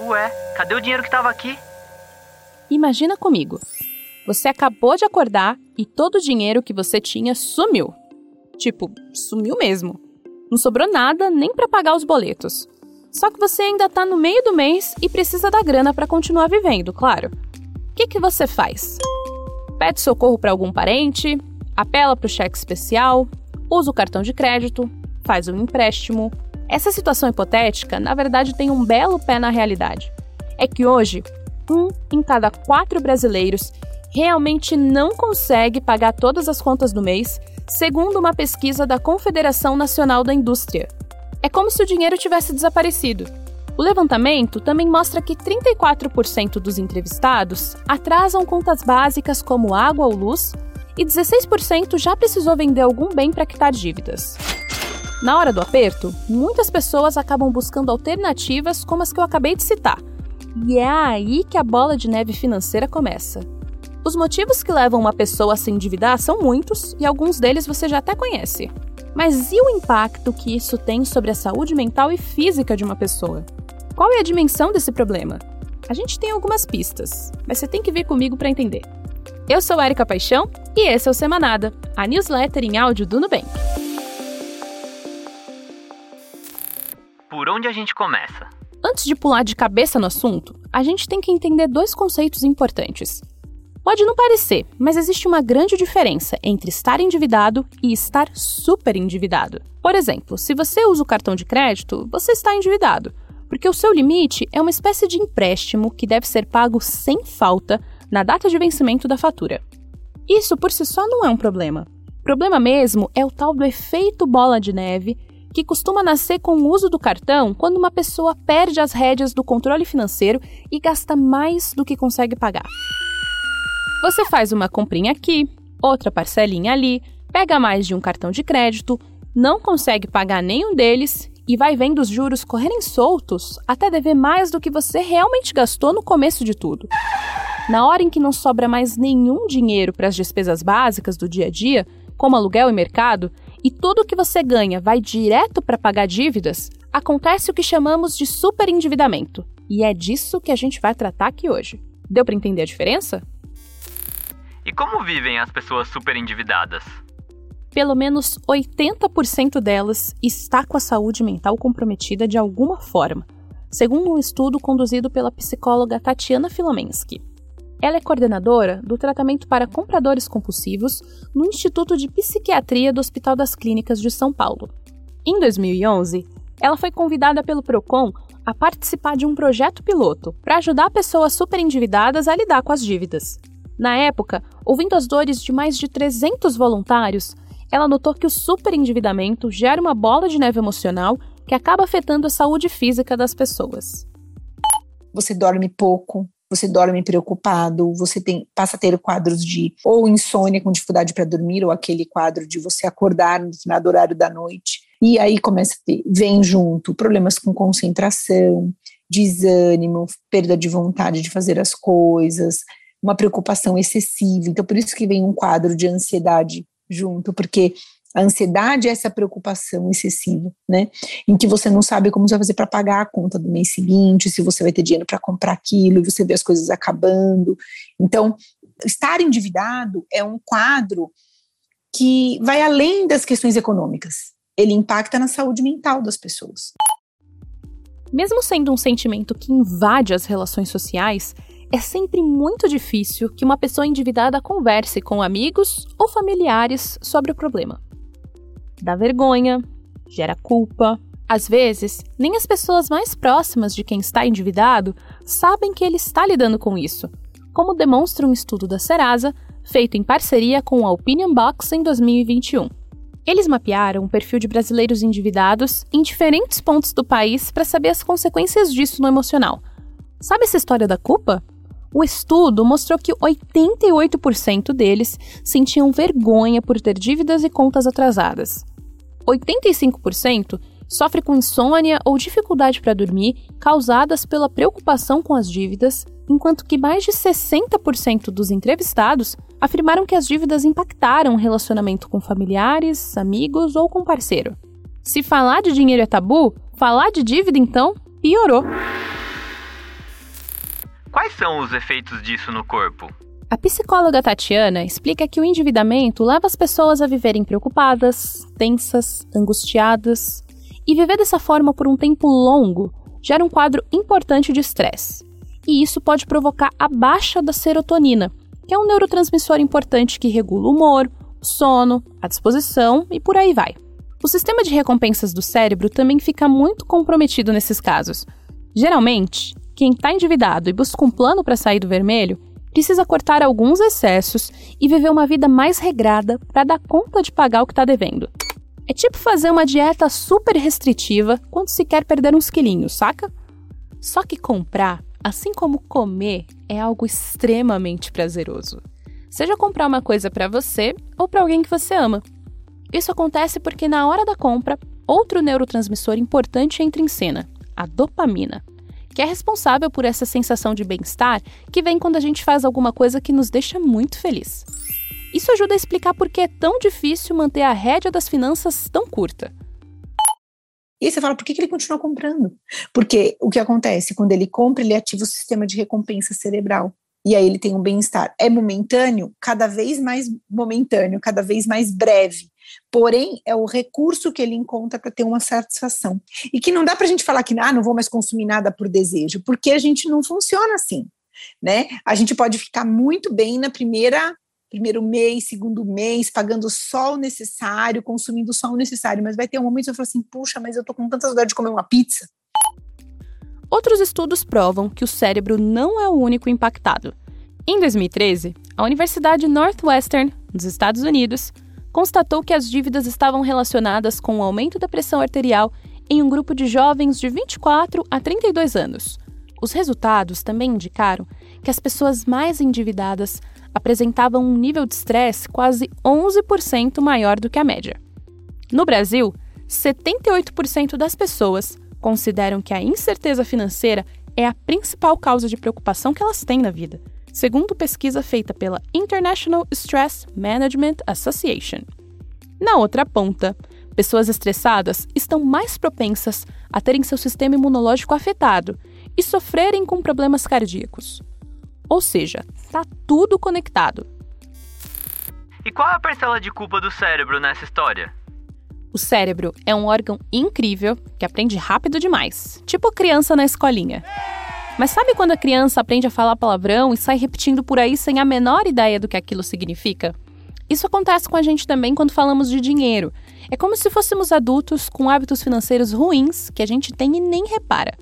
Ué, cadê o dinheiro que tava aqui? Imagina comigo. Você acabou de acordar e todo o dinheiro que você tinha sumiu. Tipo, sumiu mesmo. Não sobrou nada nem para pagar os boletos. Só que você ainda tá no meio do mês e precisa da grana para continuar vivendo, claro. O que, que você faz? Pede socorro para algum parente, apela para o cheque especial, usa o cartão de crédito, faz um empréstimo. Essa situação hipotética, na verdade, tem um belo pé na realidade. É que hoje, um em cada quatro brasileiros realmente não consegue pagar todas as contas do mês, segundo uma pesquisa da Confederação Nacional da Indústria. É como se o dinheiro tivesse desaparecido. O levantamento também mostra que 34% dos entrevistados atrasam contas básicas como água ou luz e 16% já precisou vender algum bem para quitar dívidas. Na hora do aperto, muitas pessoas acabam buscando alternativas como as que eu acabei de citar. E é aí que a bola de neve financeira começa. Os motivos que levam uma pessoa a se endividar são muitos e alguns deles você já até conhece. Mas e o impacto que isso tem sobre a saúde mental e física de uma pessoa? Qual é a dimensão desse problema? A gente tem algumas pistas, mas você tem que vir comigo para entender. Eu sou Erika Paixão e esse é o Semanada, a newsletter em áudio do Nubank. Por onde a gente começa? Antes de pular de cabeça no assunto, a gente tem que entender dois conceitos importantes. Pode não parecer, mas existe uma grande diferença entre estar endividado e estar super endividado. Por exemplo, se você usa o cartão de crédito, você está endividado, porque o seu limite é uma espécie de empréstimo que deve ser pago sem falta na data de vencimento da fatura. Isso por si só não é um problema. O problema mesmo é o tal do efeito bola de neve, que costuma nascer com o uso do cartão quando uma pessoa perde as rédeas do controle financeiro e gasta mais do que consegue pagar. Você faz uma comprinha aqui, outra parcelinha ali, pega mais de um cartão de crédito, não consegue pagar nenhum deles e vai vendo os juros correrem soltos até dever mais do que você realmente gastou no começo de tudo. Na hora em que não sobra mais nenhum dinheiro para as despesas básicas do dia a dia, como aluguel e mercado, e tudo que você ganha vai direto para pagar dívidas, acontece o que chamamos de superendividamento. E é disso que a gente vai tratar aqui hoje. Deu para entender a diferença? E como vivem as pessoas super endividadas? Pelo menos 80% delas está com a saúde mental comprometida de alguma forma, segundo um estudo conduzido pela psicóloga Tatiana Filomensky. Ela é coordenadora do tratamento para compradores compulsivos no Instituto de Psiquiatria do Hospital das Clínicas de São Paulo. Em 2011, ela foi convidada pelo Procon a participar de um projeto piloto para ajudar pessoas superendividadas a lidar com as dívidas. Na época, ouvindo as dores de mais de 300 voluntários, ela notou que o superendividamento gera uma bola de neve emocional que acaba afetando a saúde física das pessoas. Você dorme pouco, você dorme preocupado, você tem, passa a ter quadros de ou insônia com dificuldade para dormir, ou aquele quadro de você acordar no determinado horário da noite. E aí começa a ter, vem junto problemas com concentração, desânimo, perda de vontade de fazer as coisas, uma preocupação excessiva. Então, por isso que vem um quadro de ansiedade junto, porque a ansiedade é essa preocupação excessiva, né? Em que você não sabe como você vai fazer para pagar a conta do mês seguinte, se você vai ter dinheiro para comprar aquilo, e você vê as coisas acabando. Então, estar endividado é um quadro que vai além das questões econômicas. Ele impacta na saúde mental das pessoas. Mesmo sendo um sentimento que invade as relações sociais, é sempre muito difícil que uma pessoa endividada converse com amigos ou familiares sobre o problema. Dá vergonha, gera culpa. Às vezes, nem as pessoas mais próximas de quem está endividado sabem que ele está lidando com isso, como demonstra um estudo da Serasa feito em parceria com a Opinion Box em 2021. Eles mapearam o perfil de brasileiros endividados em diferentes pontos do país para saber as consequências disso no emocional. Sabe essa história da culpa? O estudo mostrou que 88% deles sentiam vergonha por ter dívidas e contas atrasadas. 85% sofre com insônia ou dificuldade para dormir causadas pela preocupação com as dívidas, enquanto que mais de 60% dos entrevistados afirmaram que as dívidas impactaram o relacionamento com familiares, amigos ou com parceiro. Se falar de dinheiro é tabu, falar de dívida então piorou. quais são os efeitos disso no corpo? A psicóloga Tatiana explica que o endividamento leva as pessoas a viverem preocupadas, tensas, angustiadas, e viver dessa forma por um tempo longo gera um quadro importante de estresse. E isso pode provocar a baixa da serotonina, que é um neurotransmissor importante que regula o humor, o sono, a disposição e por aí vai. O sistema de recompensas do cérebro também fica muito comprometido nesses casos. Geralmente, quem está endividado e busca um plano para sair do vermelho precisa cortar alguns excessos e viver uma vida mais regrada para dar conta de pagar o que está devendo. É tipo fazer uma dieta super restritiva quando se quer perder uns quilinhos, saca? Só que comprar, assim como comer, é algo extremamente prazeroso. Seja comprar uma coisa para você ou para alguém que você ama. Isso acontece porque na hora da compra, outro neurotransmissor importante entra em cena, a dopamina que é responsável por essa sensação de bem-estar que vem quando a gente faz alguma coisa que nos deixa muito feliz. Isso ajuda a explicar por que é tão difícil manter a rédea das finanças tão curta. E aí você fala, por que, que ele continua comprando? Porque o que acontece? Quando ele compra, ele ativa o sistema de recompensa cerebral. E aí ele tem um bem-estar. É momentâneo, cada vez mais momentâneo, cada vez mais breve porém é o recurso que ele encontra para ter uma satisfação. E que não dá para a gente falar que ah, não vou mais consumir nada por desejo, porque a gente não funciona assim. Né? A gente pode ficar muito bem na primeira primeiro mês, segundo mês, pagando só o necessário, consumindo só o necessário, mas vai ter um momento que eu falo assim, puxa, mas eu tô com tanta saudade de comer uma pizza. Outros estudos provam que o cérebro não é o único impactado. Em 2013, a Universidade Northwestern, nos Estados Unidos, constatou que as dívidas estavam relacionadas com o aumento da pressão arterial em um grupo de jovens de 24 a 32 anos. Os resultados também indicaram que as pessoas mais endividadas apresentavam um nível de estresse quase 11% maior do que a média. No Brasil, 78% das pessoas consideram que a incerteza financeira é a principal causa de preocupação que elas têm na vida segundo pesquisa feita pela International Stress Management Association. Na outra ponta, pessoas estressadas estão mais propensas a terem seu sistema imunológico afetado e sofrerem com problemas cardíacos. Ou seja, tá tudo conectado. E qual é a parcela de culpa do cérebro nessa história? O cérebro é um órgão incrível que aprende rápido demais, tipo criança na escolinha. Mas sabe quando a criança aprende a falar palavrão e sai repetindo por aí sem a menor ideia do que aquilo significa? Isso acontece com a gente também quando falamos de dinheiro. É como se fôssemos adultos com hábitos financeiros ruins que a gente tem e nem repara.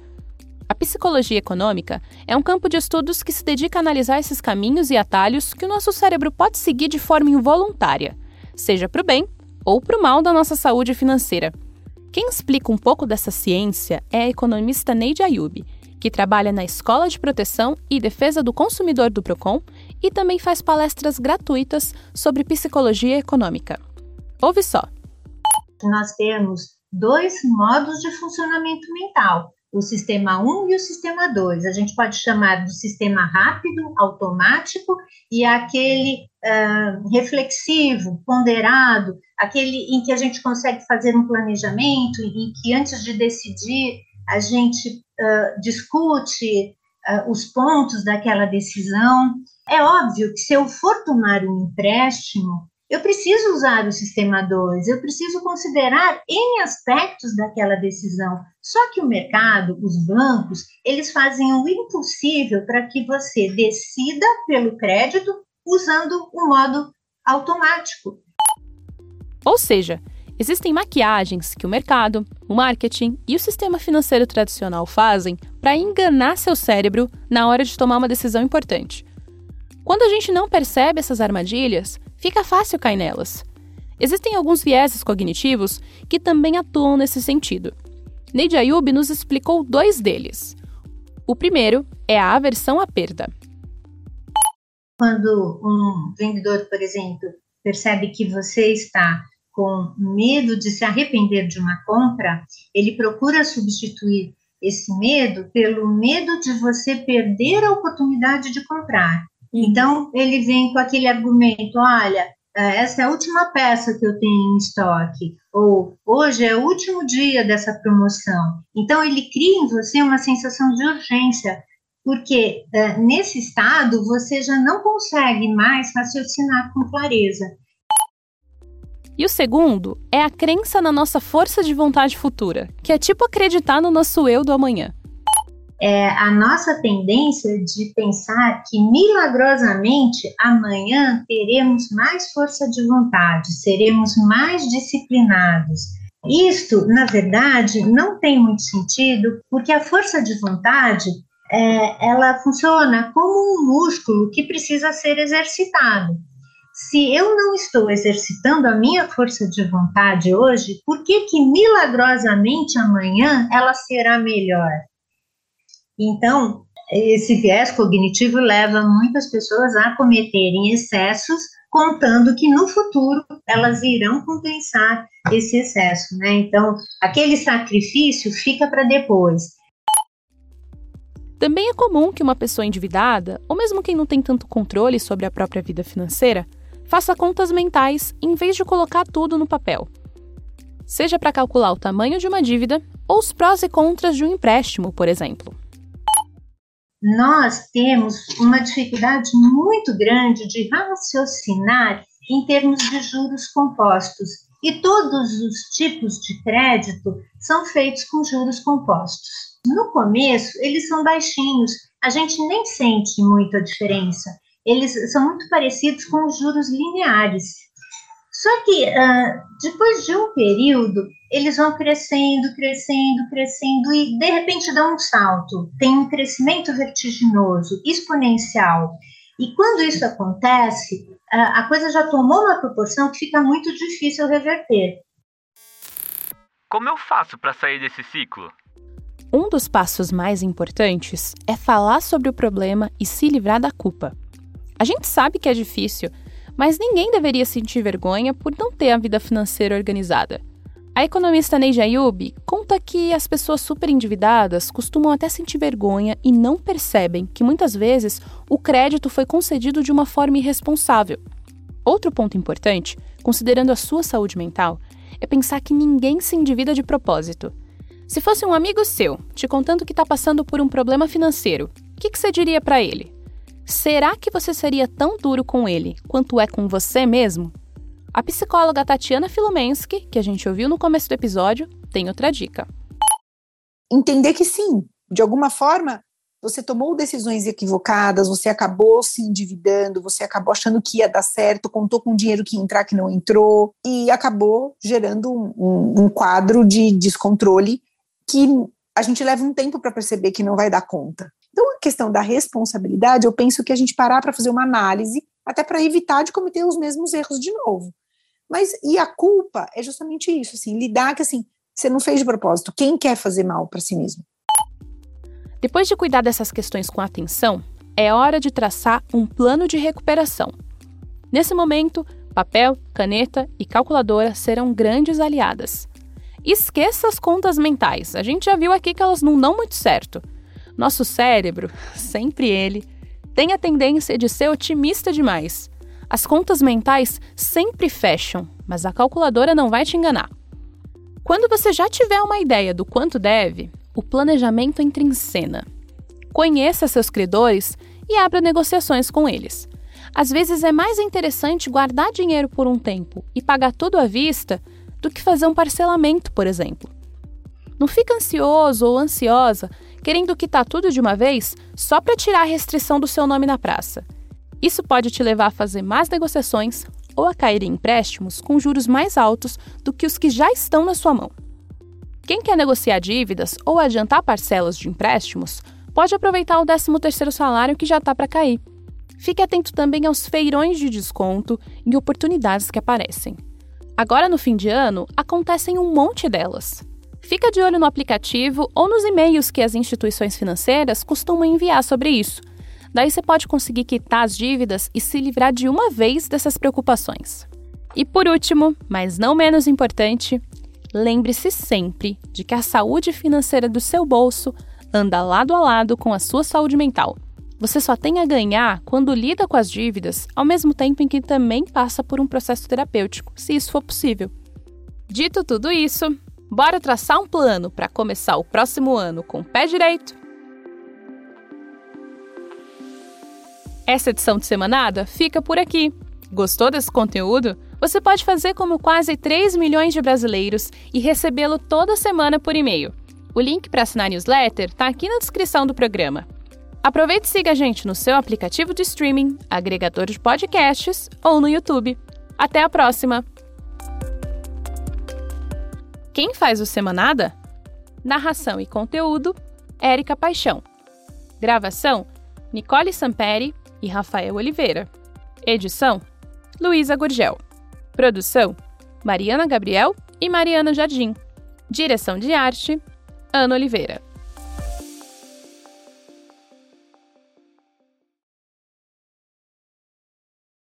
A psicologia econômica é um campo de estudos que se dedica a analisar esses caminhos e atalhos que o nosso cérebro pode seguir de forma involuntária, seja para o bem ou para o mal da nossa saúde financeira. Quem explica um pouco dessa ciência é a economista Neide Ayub, que trabalha na Escola de Proteção e Defesa do Consumidor do Procon e também faz palestras gratuitas sobre psicologia econômica. Ouve só. Nós temos dois modos de funcionamento mental, o sistema 1 e o sistema 2. A gente pode chamar do sistema rápido, automático, e aquele uh, reflexivo, ponderado, aquele em que a gente consegue fazer um planejamento, em que antes de decidir a gente uh, discute uh, os pontos daquela decisão. É óbvio que se eu for tomar um empréstimo, eu preciso usar o sistema 2, eu preciso considerar N aspectos daquela decisão. Só que o mercado, os bancos, eles fazem o impossível para que você decida pelo crédito usando o modo automático. Ou seja, Existem maquiagens que o mercado, o marketing e o sistema financeiro tradicional fazem para enganar seu cérebro na hora de tomar uma decisão importante. Quando a gente não percebe essas armadilhas, fica fácil cair nelas. Existem alguns vieses cognitivos que também atuam nesse sentido. Neide Ayub nos explicou dois deles. O primeiro é a aversão à perda. Quando um vendedor, por exemplo, percebe que você está com medo de se arrepender de uma compra, ele procura substituir esse medo pelo medo de você perder a oportunidade de comprar. Uhum. Então, ele vem com aquele argumento: olha, é, essa é a última peça que eu tenho em estoque, ou hoje é o último dia dessa promoção. Então, ele cria em você uma sensação de urgência. porque uh, nesse estado você já não consegue mais raciocinar com clareza. E o segundo é a crença na nossa força de vontade futura, que é tipo acreditar no nosso eu do amanhã. É a nossa tendência de pensar que milagrosamente amanhã teremos mais força de vontade, seremos mais disciplinados. Isto, na verdade, não tem muito sentido, porque a força de vontade é, ela funciona como um músculo que precisa ser exercitado. Se eu não estou exercitando a minha força de vontade hoje, por que que milagrosamente amanhã ela será melhor? Então, esse viés cognitivo leva muitas pessoas a cometerem excessos, contando que no futuro elas irão compensar esse excesso, né? Então, aquele sacrifício fica para depois. Também é comum que uma pessoa endividada, ou mesmo quem não tem tanto controle sobre a própria vida financeira, faça contas mentais em vez de colocar tudo no papel. Seja para calcular o tamanho de uma dívida ou os prós e contras de um empréstimo, por exemplo. Nós temos uma dificuldade muito grande de raciocinar em termos de juros compostos, e todos os tipos de crédito são feitos com juros compostos. No começo, eles são baixinhos, a gente nem sente muito a diferença. Eles são muito parecidos com os juros lineares. Só que uh, depois de um período, eles vão crescendo, crescendo, crescendo e de repente dão um salto. Tem um crescimento vertiginoso, exponencial. E quando isso acontece, uh, a coisa já tomou uma proporção que fica muito difícil reverter. Como eu faço para sair desse ciclo? Um dos passos mais importantes é falar sobre o problema e se livrar da culpa. A gente sabe que é difícil, mas ninguém deveria sentir vergonha por não ter a vida financeira organizada. A economista Neide Ayub conta que as pessoas super endividadas costumam até sentir vergonha e não percebem que muitas vezes o crédito foi concedido de uma forma irresponsável. Outro ponto importante, considerando a sua saúde mental, é pensar que ninguém se endivida de propósito. Se fosse um amigo seu te contando que está passando por um problema financeiro, o que, que você diria para ele? Será que você seria tão duro com ele quanto é com você mesmo? A psicóloga Tatiana Filomensky, que a gente ouviu no começo do episódio, tem outra dica. Entender que sim, de alguma forma, você tomou decisões equivocadas, você acabou se endividando, você acabou achando que ia dar certo, contou com dinheiro que ia entrar que não entrou, e acabou gerando um, um, quadro de descontrole que a gente leva um tempo para perceber que não vai dar conta. Então, a questão da responsabilidade, eu penso que a gente parar para fazer uma análise, até para evitar de cometer os mesmos erros de novo. Mas, e a culpa é justamente isso, assim, lidar que, assim, você não fez de propósito. Quem quer fazer mal para si mesmo? Depois de cuidar dessas questões com atenção, é hora de traçar um plano de recuperação. Nesse momento, papel, caneta e calculadora serão grandes aliadas. Esqueça as contas mentais. A gente já viu aqui que elas não dão muito certo. Nosso cérebro, sempre ele, tem a tendência de ser otimista demais. As contas mentais sempre fecham, mas a calculadora não vai te enganar. Quando você já tiver uma ideia do quanto deve, o planejamento entra em cena. Conheça seus credores e abra negociações com eles. Às vezes é mais interessante guardar dinheiro por um tempo e pagar tudo à vista do que fazer um parcelamento, por exemplo. Não fica ansioso ou ansiosa querendo quitar tudo de uma vez só para tirar a restrição do seu nome na praça. Isso pode te levar a fazer mais negociações ou a cair em empréstimos com juros mais altos do que os que já estão na sua mão. Quem quer negociar dívidas ou adiantar parcelas de empréstimos pode aproveitar o 13º salário que já está para cair. Fique atento também aos feirões de desconto e oportunidades que aparecem. Agora, no fim de ano, acontecem um monte delas. Fica de olho no aplicativo ou nos e-mails que as instituições financeiras costumam enviar sobre isso. Daí você pode conseguir quitar as dívidas e se livrar de uma vez dessas preocupações. E por último, mas não menos importante, lembre-se sempre de que a saúde financeira do seu bolso anda lado a lado com a sua saúde mental. Você só tem a ganhar quando lida com as dívidas, ao mesmo tempo em que também passa por um processo terapêutico, se isso for possível. Dito tudo isso, bora traçar um plano para começar o próximo ano com o pé direito? Essa edição de Semanada fica por aqui. Gostou desse conteúdo? Você pode fazer como quase 3 milhões de brasileiros e recebê-lo toda semana por e-mail. O link para assinar a newsletter está aqui na descrição do programa. Aproveite e siga a gente no seu aplicativo de streaming, agregador de podcasts ou no YouTube. Até a próxima! Quem faz o Semanada? Narração e conteúdo: Érica Paixão. Gravação: Nicole Samperi e Rafael Oliveira. Edição: Luísa Gurgel. Produção: Mariana Gabriel e Mariana Jardim. Direção de arte: Ana Oliveira.